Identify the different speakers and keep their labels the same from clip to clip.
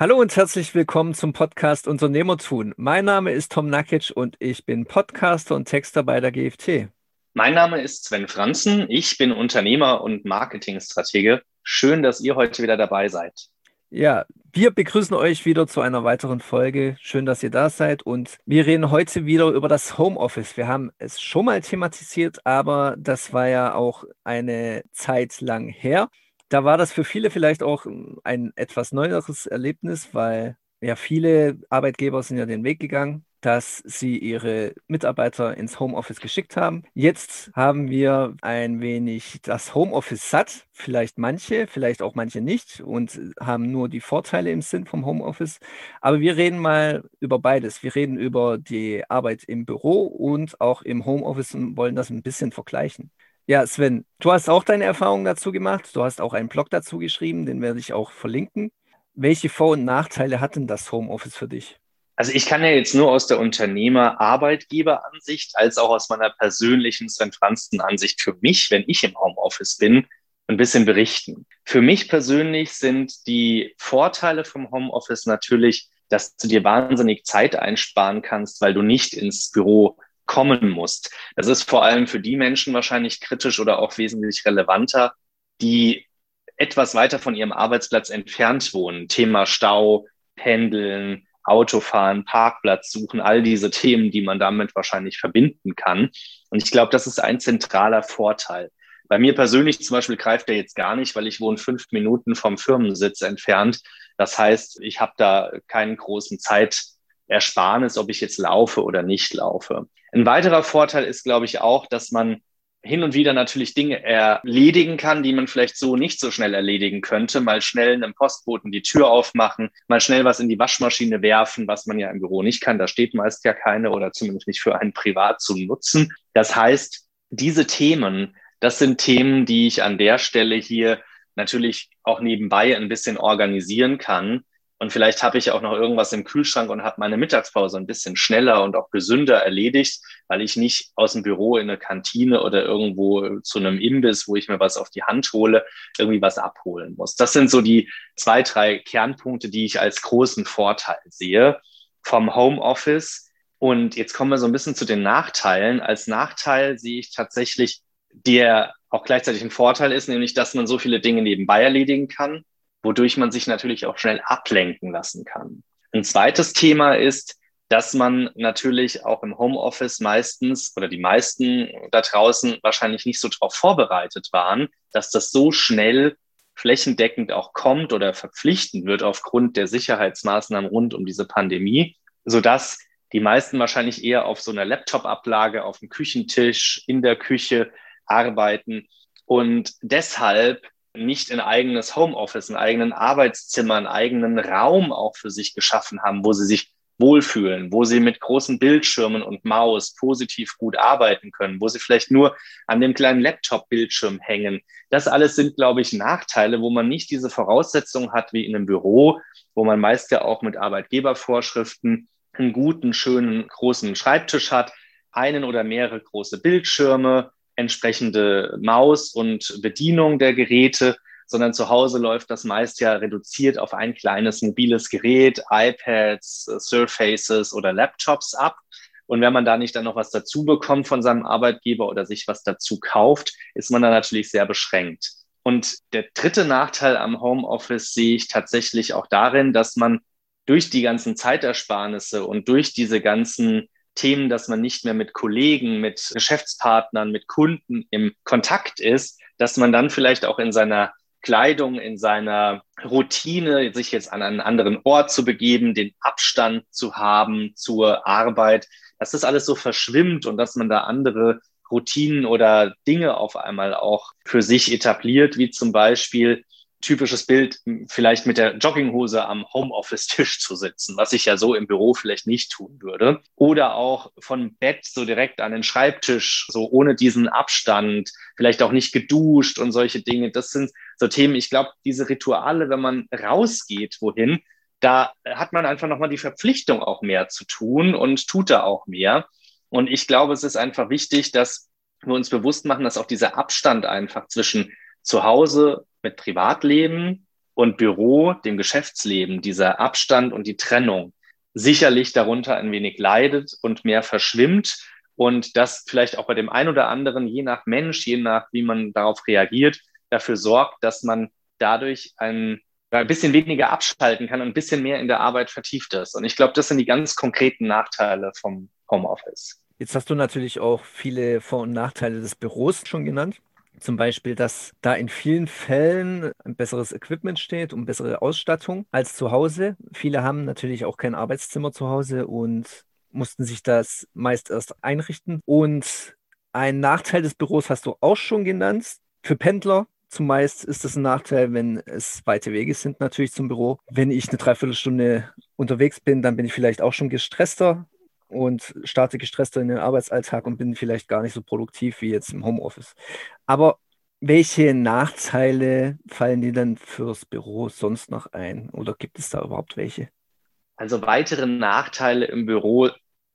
Speaker 1: Hallo und herzlich willkommen zum Podcast Unternehmertun. Mein Name ist Tom Nakic und ich bin Podcaster und Texter bei der GFT.
Speaker 2: Mein Name ist Sven Franzen. Ich bin Unternehmer und Marketingstratege. Schön, dass ihr heute wieder dabei seid.
Speaker 1: Ja, wir begrüßen euch wieder zu einer weiteren Folge. Schön, dass ihr da seid. Und wir reden heute wieder über das Homeoffice. Wir haben es schon mal thematisiert, aber das war ja auch eine Zeit lang her da war das für viele vielleicht auch ein etwas neueres Erlebnis, weil ja viele Arbeitgeber sind ja den Weg gegangen, dass sie ihre Mitarbeiter ins Homeoffice geschickt haben. Jetzt haben wir ein wenig das Homeoffice satt, vielleicht manche, vielleicht auch manche nicht und haben nur die Vorteile im Sinn vom Homeoffice. Aber wir reden mal über beides. Wir reden über die Arbeit im Büro und auch im Homeoffice und wollen das ein bisschen vergleichen. Ja, Sven, du hast auch deine Erfahrungen dazu gemacht. Du hast auch einen Blog dazu geschrieben, den werde ich auch verlinken. Welche Vor- und Nachteile hat denn das Homeoffice für dich?
Speaker 2: Also ich kann ja jetzt nur aus der Unternehmer-Arbeitgeber-Ansicht als auch aus meiner persönlichen Sven Franzen-Ansicht für mich, wenn ich im Homeoffice bin, ein bisschen berichten. Für mich persönlich sind die Vorteile vom Homeoffice natürlich, dass du dir wahnsinnig Zeit einsparen kannst, weil du nicht ins Büro kommen musst. Das ist vor allem für die Menschen wahrscheinlich kritisch oder auch wesentlich relevanter, die etwas weiter von ihrem Arbeitsplatz entfernt wohnen. Thema Stau, Pendeln, Autofahren, Parkplatz suchen, all diese Themen, die man damit wahrscheinlich verbinden kann. Und ich glaube, das ist ein zentraler Vorteil. Bei mir persönlich zum Beispiel greift der jetzt gar nicht, weil ich wohne fünf Minuten vom Firmensitz entfernt. Das heißt, ich habe da keinen großen Zeitersparnis, ob ich jetzt laufe oder nicht laufe. Ein weiterer Vorteil ist, glaube ich, auch, dass man hin und wieder natürlich Dinge erledigen kann, die man vielleicht so nicht so schnell erledigen könnte. Mal schnell einem Postboten die Tür aufmachen, mal schnell was in die Waschmaschine werfen, was man ja im Büro nicht kann. Da steht meist ja keine oder zumindest nicht für einen privat zu nutzen. Das heißt, diese Themen, das sind Themen, die ich an der Stelle hier natürlich auch nebenbei ein bisschen organisieren kann und vielleicht habe ich auch noch irgendwas im Kühlschrank und habe meine Mittagspause ein bisschen schneller und auch gesünder erledigt, weil ich nicht aus dem Büro in eine Kantine oder irgendwo zu einem Imbiss, wo ich mir was auf die Hand hole, irgendwie was abholen muss. Das sind so die zwei, drei Kernpunkte, die ich als großen Vorteil sehe vom Homeoffice. Und jetzt kommen wir so ein bisschen zu den Nachteilen. Als Nachteil sehe ich tatsächlich, der auch gleichzeitig ein Vorteil ist, nämlich, dass man so viele Dinge nebenbei erledigen kann wodurch man sich natürlich auch schnell ablenken lassen kann. Ein zweites Thema ist, dass man natürlich auch im Homeoffice meistens oder die meisten da draußen wahrscheinlich nicht so darauf vorbereitet waren, dass das so schnell flächendeckend auch kommt oder verpflichtend wird aufgrund der Sicherheitsmaßnahmen rund um diese Pandemie, sodass die meisten wahrscheinlich eher auf so einer Laptop-Ablage auf dem Küchentisch in der Küche arbeiten und deshalb nicht ein eigenes Homeoffice, einen eigenen Arbeitszimmer, einen eigenen Raum auch für sich geschaffen haben, wo sie sich wohlfühlen, wo sie mit großen Bildschirmen und Maus positiv gut arbeiten können, wo sie vielleicht nur an dem kleinen Laptop-Bildschirm hängen. Das alles sind, glaube ich, Nachteile, wo man nicht diese Voraussetzungen hat wie in einem Büro, wo man meist ja auch mit Arbeitgebervorschriften einen guten, schönen, großen Schreibtisch hat, einen oder mehrere große Bildschirme, entsprechende Maus und Bedienung der Geräte, sondern zu Hause läuft das meist ja reduziert auf ein kleines mobiles Gerät, iPads, Surfaces oder Laptops ab. Und wenn man da nicht dann noch was dazu bekommt von seinem Arbeitgeber oder sich was dazu kauft, ist man da natürlich sehr beschränkt. Und der dritte Nachteil am Homeoffice sehe ich tatsächlich auch darin, dass man durch die ganzen Zeitersparnisse und durch diese ganzen Themen, dass man nicht mehr mit Kollegen, mit Geschäftspartnern, mit Kunden im Kontakt ist, dass man dann vielleicht auch in seiner Kleidung, in seiner Routine, sich jetzt an einen anderen Ort zu begeben, den Abstand zu haben zur Arbeit, dass das alles so verschwimmt und dass man da andere Routinen oder Dinge auf einmal auch für sich etabliert, wie zum Beispiel typisches Bild, vielleicht mit der Jogginghose am Homeoffice-Tisch zu sitzen, was ich ja so im Büro vielleicht nicht tun würde. Oder auch von Bett so direkt an den Schreibtisch, so ohne diesen Abstand, vielleicht auch nicht geduscht und solche Dinge. Das sind so Themen, ich glaube, diese Rituale, wenn man rausgeht, wohin, da hat man einfach nochmal die Verpflichtung auch mehr zu tun und tut da auch mehr. Und ich glaube, es ist einfach wichtig, dass wir uns bewusst machen, dass auch dieser Abstand einfach zwischen zu Hause mit Privatleben und Büro, dem Geschäftsleben, dieser Abstand und die Trennung sicherlich darunter ein wenig leidet und mehr verschwimmt und das vielleicht auch bei dem einen oder anderen, je nach Mensch, je nach wie man darauf reagiert, dafür sorgt, dass man dadurch ein, ein bisschen weniger abschalten kann und ein bisschen mehr in der Arbeit vertieft ist. Und ich glaube, das sind die ganz konkreten Nachteile vom Homeoffice.
Speaker 1: Jetzt hast du natürlich auch viele Vor- und Nachteile des Büros schon genannt. Zum Beispiel, dass da in vielen Fällen ein besseres Equipment steht und bessere Ausstattung als zu Hause. Viele haben natürlich auch kein Arbeitszimmer zu Hause und mussten sich das meist erst einrichten. Und ein Nachteil des Büros hast du auch schon genannt. Für Pendler zumeist ist das ein Nachteil, wenn es weite Wege sind natürlich zum Büro. Wenn ich eine Dreiviertelstunde unterwegs bin, dann bin ich vielleicht auch schon gestresster und starte gestresster in den Arbeitsalltag und bin vielleicht gar nicht so produktiv wie jetzt im Homeoffice. Aber welche Nachteile fallen dir dann fürs Büro sonst noch ein? Oder gibt es da überhaupt welche?
Speaker 2: Also weitere Nachteile im Büro,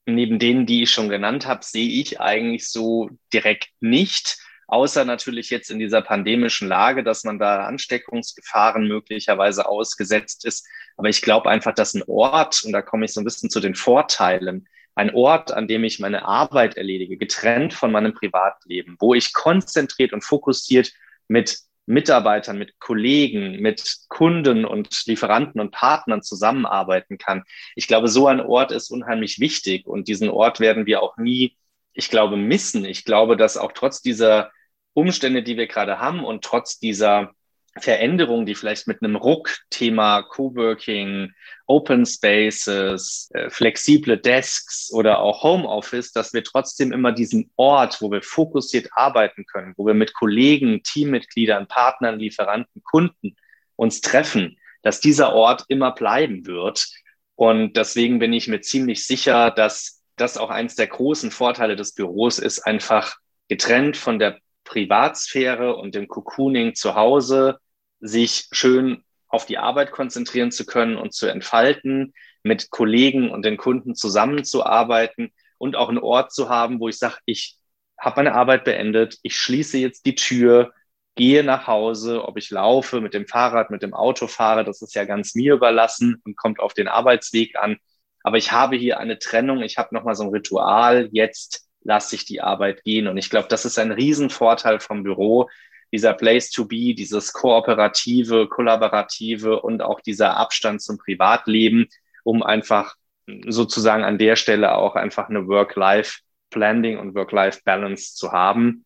Speaker 2: neben denen, die ich schon genannt habe, sehe ich eigentlich so direkt nicht. Außer natürlich jetzt in dieser pandemischen Lage, dass man da Ansteckungsgefahren möglicherweise ausgesetzt ist. Aber ich glaube einfach, dass ein Ort, und da komme ich so ein bisschen zu den Vorteilen, ein Ort, an dem ich meine Arbeit erledige, getrennt von meinem Privatleben, wo ich konzentriert und fokussiert mit Mitarbeitern, mit Kollegen, mit Kunden und Lieferanten und Partnern zusammenarbeiten kann. Ich glaube, so ein Ort ist unheimlich wichtig und diesen Ort werden wir auch nie, ich glaube, missen. Ich glaube, dass auch trotz dieser Umstände, die wir gerade haben und trotz dieser Veränderungen, die vielleicht mit einem Ruck-Thema Coworking, Open Spaces, äh, flexible Desks oder auch Homeoffice, dass wir trotzdem immer diesen Ort, wo wir fokussiert arbeiten können, wo wir mit Kollegen, Teammitgliedern, Partnern, Lieferanten, Kunden uns treffen, dass dieser Ort immer bleiben wird. Und deswegen bin ich mir ziemlich sicher, dass das auch eins der großen Vorteile des Büros ist, einfach getrennt von der Privatsphäre und dem Cocooning zu Hause sich schön auf die Arbeit konzentrieren zu können und zu entfalten, mit Kollegen und den Kunden zusammenzuarbeiten und auch einen Ort zu haben, wo ich sage, ich habe meine Arbeit beendet, ich schließe jetzt die Tür, gehe nach Hause, ob ich laufe, mit dem Fahrrad, mit dem Auto fahre, das ist ja ganz mir überlassen und kommt auf den Arbeitsweg an. Aber ich habe hier eine Trennung, ich habe nochmal so ein Ritual, jetzt lasse ich die Arbeit gehen. Und ich glaube, das ist ein Riesenvorteil vom Büro, dieser Place to be, dieses kooperative, kollaborative und auch dieser Abstand zum Privatleben, um einfach sozusagen an der Stelle auch einfach eine Work-Life-Planning und Work-Life-Balance zu haben.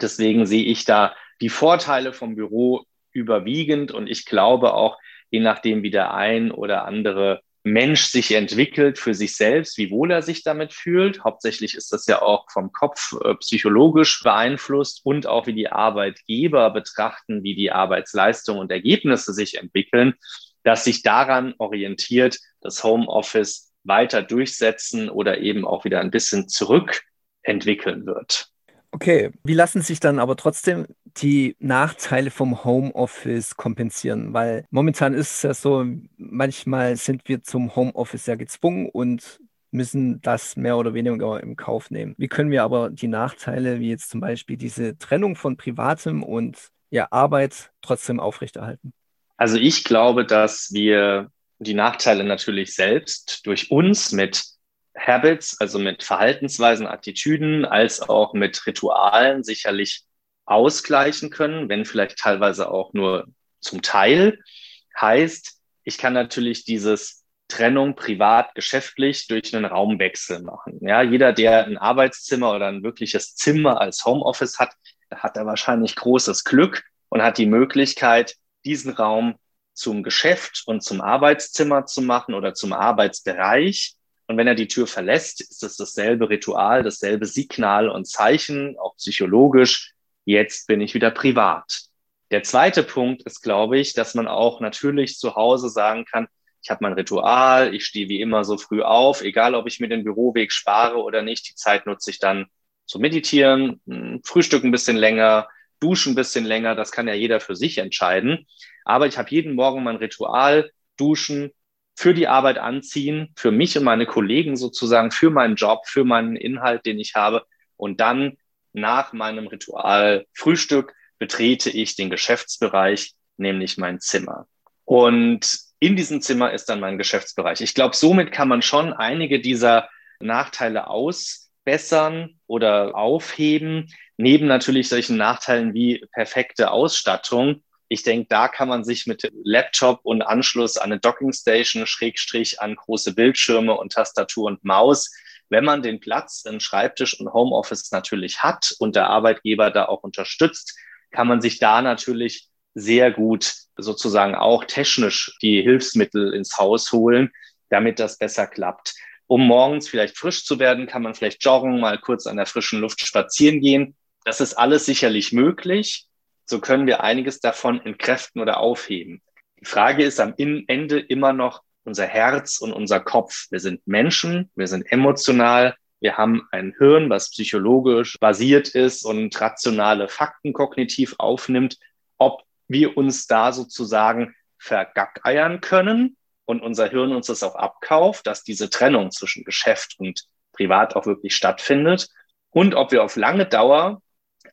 Speaker 2: Deswegen sehe ich da die Vorteile vom Büro überwiegend und ich glaube auch, je nachdem, wie der ein oder andere Mensch sich entwickelt für sich selbst, wie wohl er sich damit fühlt. Hauptsächlich ist das ja auch vom Kopf äh, psychologisch beeinflusst und auch wie die Arbeitgeber betrachten, wie die Arbeitsleistung und Ergebnisse sich entwickeln, dass sich daran orientiert das Homeoffice weiter durchsetzen oder eben auch wieder ein bisschen zurückentwickeln wird.
Speaker 1: Okay, wie lassen sich dann aber trotzdem die Nachteile vom Homeoffice kompensieren? Weil momentan ist es ja so, manchmal sind wir zum Homeoffice ja gezwungen und müssen das mehr oder weniger im Kauf nehmen. Wie können wir aber die Nachteile, wie jetzt zum Beispiel diese Trennung von Privatem und ja, Arbeit, trotzdem aufrechterhalten?
Speaker 2: Also ich glaube, dass wir die Nachteile natürlich selbst durch uns mit Habits, also mit Verhaltensweisen, Attitüden, als auch mit Ritualen sicherlich ausgleichen können, wenn vielleicht teilweise auch nur zum Teil. Heißt, ich kann natürlich dieses Trennung privat, geschäftlich durch einen Raumwechsel machen. Ja, jeder, der ein Arbeitszimmer oder ein wirkliches Zimmer als Homeoffice hat, hat er wahrscheinlich großes Glück und hat die Möglichkeit, diesen Raum zum Geschäft und zum Arbeitszimmer zu machen oder zum Arbeitsbereich und wenn er die Tür verlässt, ist es dasselbe Ritual, dasselbe Signal und Zeichen, auch psychologisch. Jetzt bin ich wieder privat. Der zweite Punkt ist, glaube ich, dass man auch natürlich zu Hause sagen kann, ich habe mein Ritual, ich stehe wie immer so früh auf, egal ob ich mir den Büroweg spare oder nicht, die Zeit nutze ich dann zu meditieren, hm, Frühstück ein bisschen länger, duschen ein bisschen länger, das kann ja jeder für sich entscheiden. Aber ich habe jeden Morgen mein Ritual, duschen, für die Arbeit anziehen, für mich und meine Kollegen sozusagen, für meinen Job, für meinen Inhalt, den ich habe. Und dann nach meinem Ritual Frühstück betrete ich den Geschäftsbereich, nämlich mein Zimmer. Und in diesem Zimmer ist dann mein Geschäftsbereich. Ich glaube, somit kann man schon einige dieser Nachteile ausbessern oder aufheben, neben natürlich solchen Nachteilen wie perfekte Ausstattung. Ich denke, da kann man sich mit Laptop und Anschluss an eine Dockingstation, Schrägstrich an große Bildschirme und Tastatur und Maus, wenn man den Platz im Schreibtisch und Homeoffice natürlich hat und der Arbeitgeber da auch unterstützt, kann man sich da natürlich sehr gut sozusagen auch technisch die Hilfsmittel ins Haus holen, damit das besser klappt. Um morgens vielleicht frisch zu werden, kann man vielleicht joggen, mal kurz an der frischen Luft spazieren gehen. Das ist alles sicherlich möglich. So können wir einiges davon entkräften oder aufheben. Die Frage ist am Ende immer noch unser Herz und unser Kopf. Wir sind Menschen, wir sind emotional, wir haben ein Hirn, was psychologisch basiert ist und rationale Fakten kognitiv aufnimmt. Ob wir uns da sozusagen vergackeiern können und unser Hirn uns das auch abkauft, dass diese Trennung zwischen Geschäft und Privat auch wirklich stattfindet und ob wir auf lange Dauer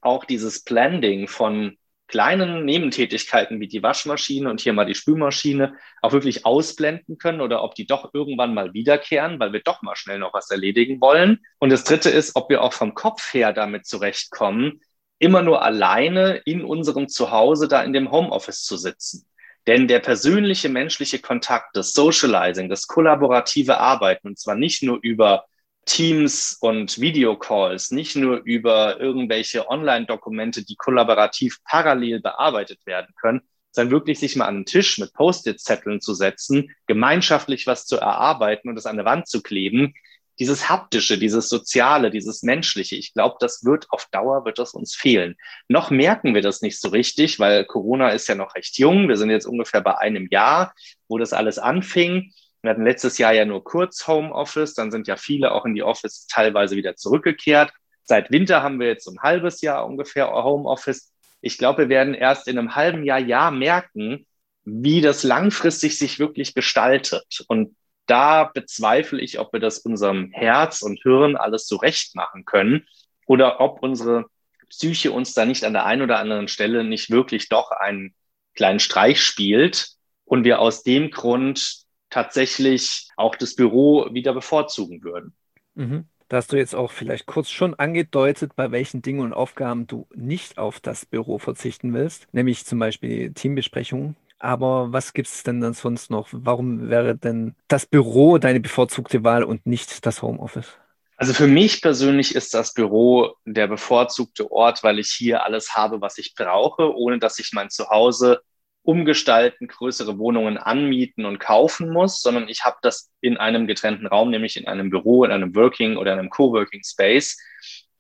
Speaker 2: auch dieses Blending von kleinen Nebentätigkeiten wie die Waschmaschine und hier mal die Spülmaschine auch wirklich ausblenden können oder ob die doch irgendwann mal wiederkehren, weil wir doch mal schnell noch was erledigen wollen. Und das Dritte ist, ob wir auch vom Kopf her damit zurechtkommen, immer nur alleine in unserem Zuhause da in dem Homeoffice zu sitzen. Denn der persönliche menschliche Kontakt, das Socializing, das kollaborative Arbeiten, und zwar nicht nur über Teams und Videocalls, nicht nur über irgendwelche Online-Dokumente, die kollaborativ parallel bearbeitet werden können, sondern wirklich sich mal an den Tisch mit Post-it-Zetteln zu setzen, gemeinschaftlich was zu erarbeiten und es an der Wand zu kleben, dieses haptische, dieses soziale, dieses menschliche, ich glaube, das wird auf Dauer wird das uns fehlen. Noch merken wir das nicht so richtig, weil Corona ist ja noch recht jung. Wir sind jetzt ungefähr bei einem Jahr, wo das alles anfing. Wir hatten letztes Jahr ja nur kurz Homeoffice, dann sind ja viele auch in die Office teilweise wieder zurückgekehrt. Seit Winter haben wir jetzt so ein halbes Jahr ungefähr Homeoffice. Ich glaube, wir werden erst in einem halben Jahr, Jahr merken, wie das langfristig sich wirklich gestaltet. Und da bezweifle ich, ob wir das unserem Herz und Hirn alles zurecht machen können oder ob unsere Psyche uns da nicht an der einen oder anderen Stelle nicht wirklich doch einen kleinen Streich spielt und wir aus dem Grund tatsächlich auch das Büro wieder bevorzugen würden.
Speaker 1: Mhm. Da hast du jetzt auch vielleicht kurz schon angedeutet, bei welchen Dingen und Aufgaben du nicht auf das Büro verzichten willst, nämlich zum Beispiel Teambesprechungen. Aber was gibt es denn dann sonst noch? Warum wäre denn das Büro deine bevorzugte Wahl und nicht das Homeoffice?
Speaker 2: Also für mich persönlich ist das Büro der bevorzugte Ort, weil ich hier alles habe, was ich brauche, ohne dass ich mein Zuhause umgestalten, größere Wohnungen anmieten und kaufen muss, sondern ich habe das in einem getrennten Raum, nämlich in einem Büro, in einem Working oder einem Coworking Space,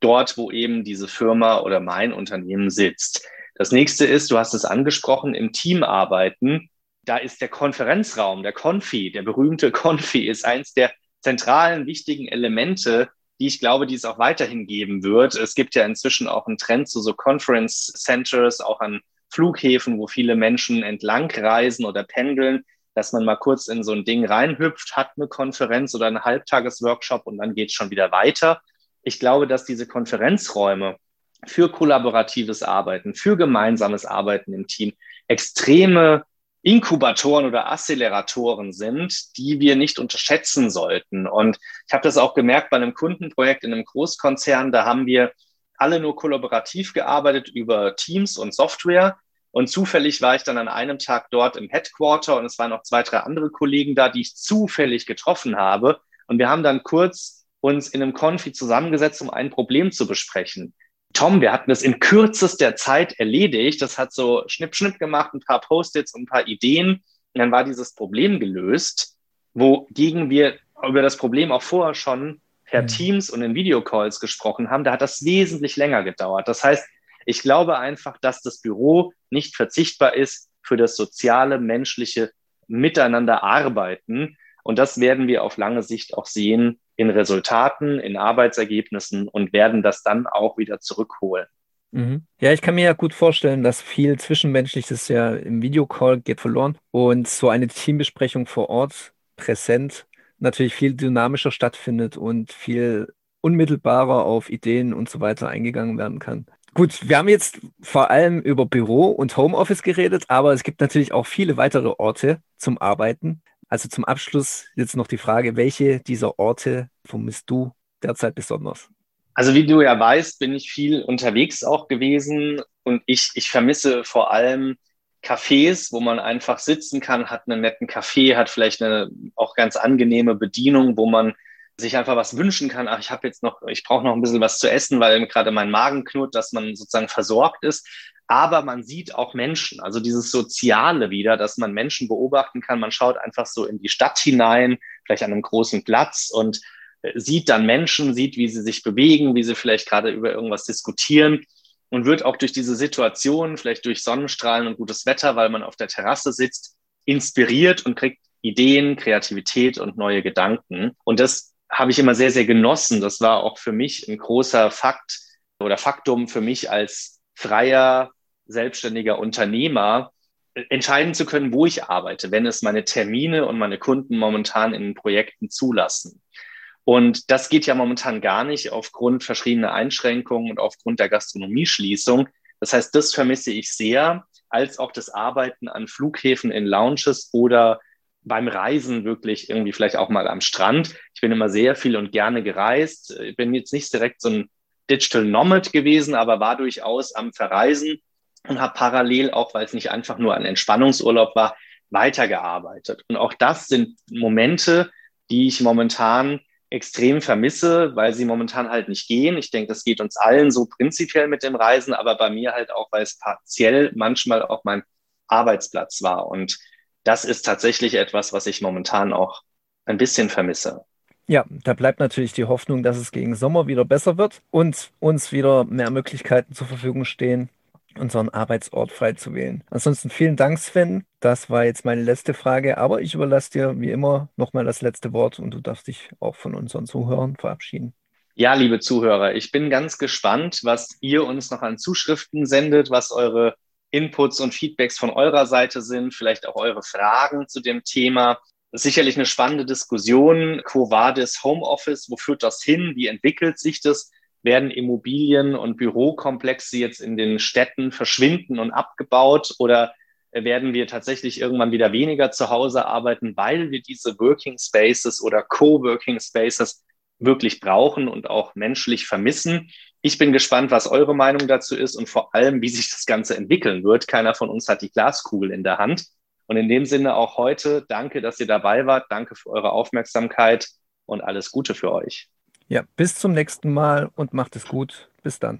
Speaker 2: dort, wo eben diese Firma oder mein Unternehmen sitzt. Das nächste ist, du hast es angesprochen, im Team arbeiten. Da ist der Konferenzraum, der Konfi, der berühmte Konfi ist eins der zentralen, wichtigen Elemente, die ich glaube, die es auch weiterhin geben wird. Es gibt ja inzwischen auch einen Trend zu so Conference Centers, auch an Flughäfen, wo viele Menschen entlang reisen oder pendeln, dass man mal kurz in so ein Ding reinhüpft, hat eine Konferenz oder einen Halbtagesworkshop und dann geht es schon wieder weiter. Ich glaube, dass diese Konferenzräume für kollaboratives Arbeiten, für gemeinsames Arbeiten im Team extreme Inkubatoren oder Acceleratoren sind, die wir nicht unterschätzen sollten. Und ich habe das auch gemerkt bei einem Kundenprojekt in einem Großkonzern, da haben wir alle nur kollaborativ gearbeitet über Teams und Software. Und zufällig war ich dann an einem Tag dort im Headquarter und es waren noch zwei, drei andere Kollegen da, die ich zufällig getroffen habe. Und wir haben dann kurz uns in einem Konfi zusammengesetzt, um ein Problem zu besprechen. Tom, wir hatten das in kürzester Zeit erledigt. Das hat so Schnipp, Schnipp gemacht, ein paar Post-its und ein paar Ideen. Und dann war dieses Problem gelöst, wogegen wir über das Problem auch vorher schon per mhm. Teams und in Videocalls gesprochen haben. Da hat das wesentlich länger gedauert. Das heißt, ich glaube einfach, dass das Büro nicht verzichtbar ist für das soziale, menschliche Miteinander arbeiten. Und das werden wir auf lange Sicht auch sehen, in Resultaten, in Arbeitsergebnissen und werden das dann auch wieder zurückholen.
Speaker 1: Mhm. Ja, ich kann mir ja gut vorstellen, dass viel Zwischenmenschliches ja im Videocall geht verloren und so eine Teambesprechung vor Ort präsent natürlich viel dynamischer stattfindet und viel unmittelbarer auf Ideen und so weiter eingegangen werden kann. Gut, wir haben jetzt vor allem über Büro und Homeoffice geredet, aber es gibt natürlich auch viele weitere Orte zum Arbeiten. Also zum Abschluss jetzt noch die Frage, welche dieser Orte vermisst du derzeit besonders?
Speaker 2: Also wie du ja weißt, bin ich viel unterwegs auch gewesen und ich, ich vermisse vor allem Cafés, wo man einfach sitzen kann, hat einen netten Kaffee, hat vielleicht eine auch ganz angenehme Bedienung, wo man sich einfach was wünschen kann. Ach, ich habe jetzt noch, ich brauche noch ein bisschen was zu essen, weil gerade mein Magen knurrt, dass man sozusagen versorgt ist. Aber man sieht auch Menschen, also dieses Soziale wieder, dass man Menschen beobachten kann. Man schaut einfach so in die Stadt hinein, vielleicht an einem großen Platz und äh, sieht dann Menschen, sieht, wie sie sich bewegen, wie sie vielleicht gerade über irgendwas diskutieren und wird auch durch diese Situation, vielleicht durch Sonnenstrahlen und gutes Wetter, weil man auf der Terrasse sitzt, inspiriert und kriegt Ideen, Kreativität und neue Gedanken. Und das habe ich immer sehr, sehr genossen. Das war auch für mich ein großer Fakt oder Faktum für mich als freier, selbstständiger Unternehmer, entscheiden zu können, wo ich arbeite, wenn es meine Termine und meine Kunden momentan in Projekten zulassen. Und das geht ja momentan gar nicht aufgrund verschiedener Einschränkungen und aufgrund der Gastronomieschließung. Das heißt, das vermisse ich sehr, als auch das Arbeiten an Flughäfen in Lounges oder beim Reisen wirklich irgendwie vielleicht auch mal am Strand. Ich bin immer sehr viel und gerne gereist. Ich bin jetzt nicht direkt so ein Digital Nomad gewesen, aber war durchaus am Verreisen und habe parallel auch, weil es nicht einfach nur ein Entspannungsurlaub war, weitergearbeitet. Und auch das sind Momente, die ich momentan extrem vermisse, weil sie momentan halt nicht gehen. Ich denke, das geht uns allen so prinzipiell mit dem Reisen, aber bei mir halt auch, weil es partiell manchmal auch mein Arbeitsplatz war. Und das ist tatsächlich etwas, was ich momentan auch ein bisschen vermisse.
Speaker 1: Ja, da bleibt natürlich die Hoffnung, dass es gegen Sommer wieder besser wird und uns wieder mehr Möglichkeiten zur Verfügung stehen, unseren Arbeitsort frei zu wählen. Ansonsten vielen Dank, Sven. Das war jetzt meine letzte Frage, aber ich überlasse dir wie immer nochmal das letzte Wort und du darfst dich auch von unseren Zuhörern verabschieden.
Speaker 2: Ja, liebe Zuhörer, ich bin ganz gespannt, was ihr uns noch an Zuschriften sendet, was eure Inputs und Feedbacks von eurer Seite sind, vielleicht auch eure Fragen zu dem Thema. Das ist sicherlich eine spannende Diskussion. Quo vadis Homeoffice? Wo führt das hin? Wie entwickelt sich das? Werden Immobilien und Bürokomplexe jetzt in den Städten verschwinden und abgebaut oder werden wir tatsächlich irgendwann wieder weniger zu Hause arbeiten, weil wir diese Working Spaces oder Co-Working Spaces wirklich brauchen und auch menschlich vermissen. Ich bin gespannt, was eure Meinung dazu ist und vor allem, wie sich das Ganze entwickeln wird. Keiner von uns hat die Glaskugel in der Hand. Und in dem Sinne auch heute, danke, dass ihr dabei wart. Danke für eure Aufmerksamkeit und alles Gute für euch.
Speaker 1: Ja, bis zum nächsten Mal und macht es gut. Bis dann.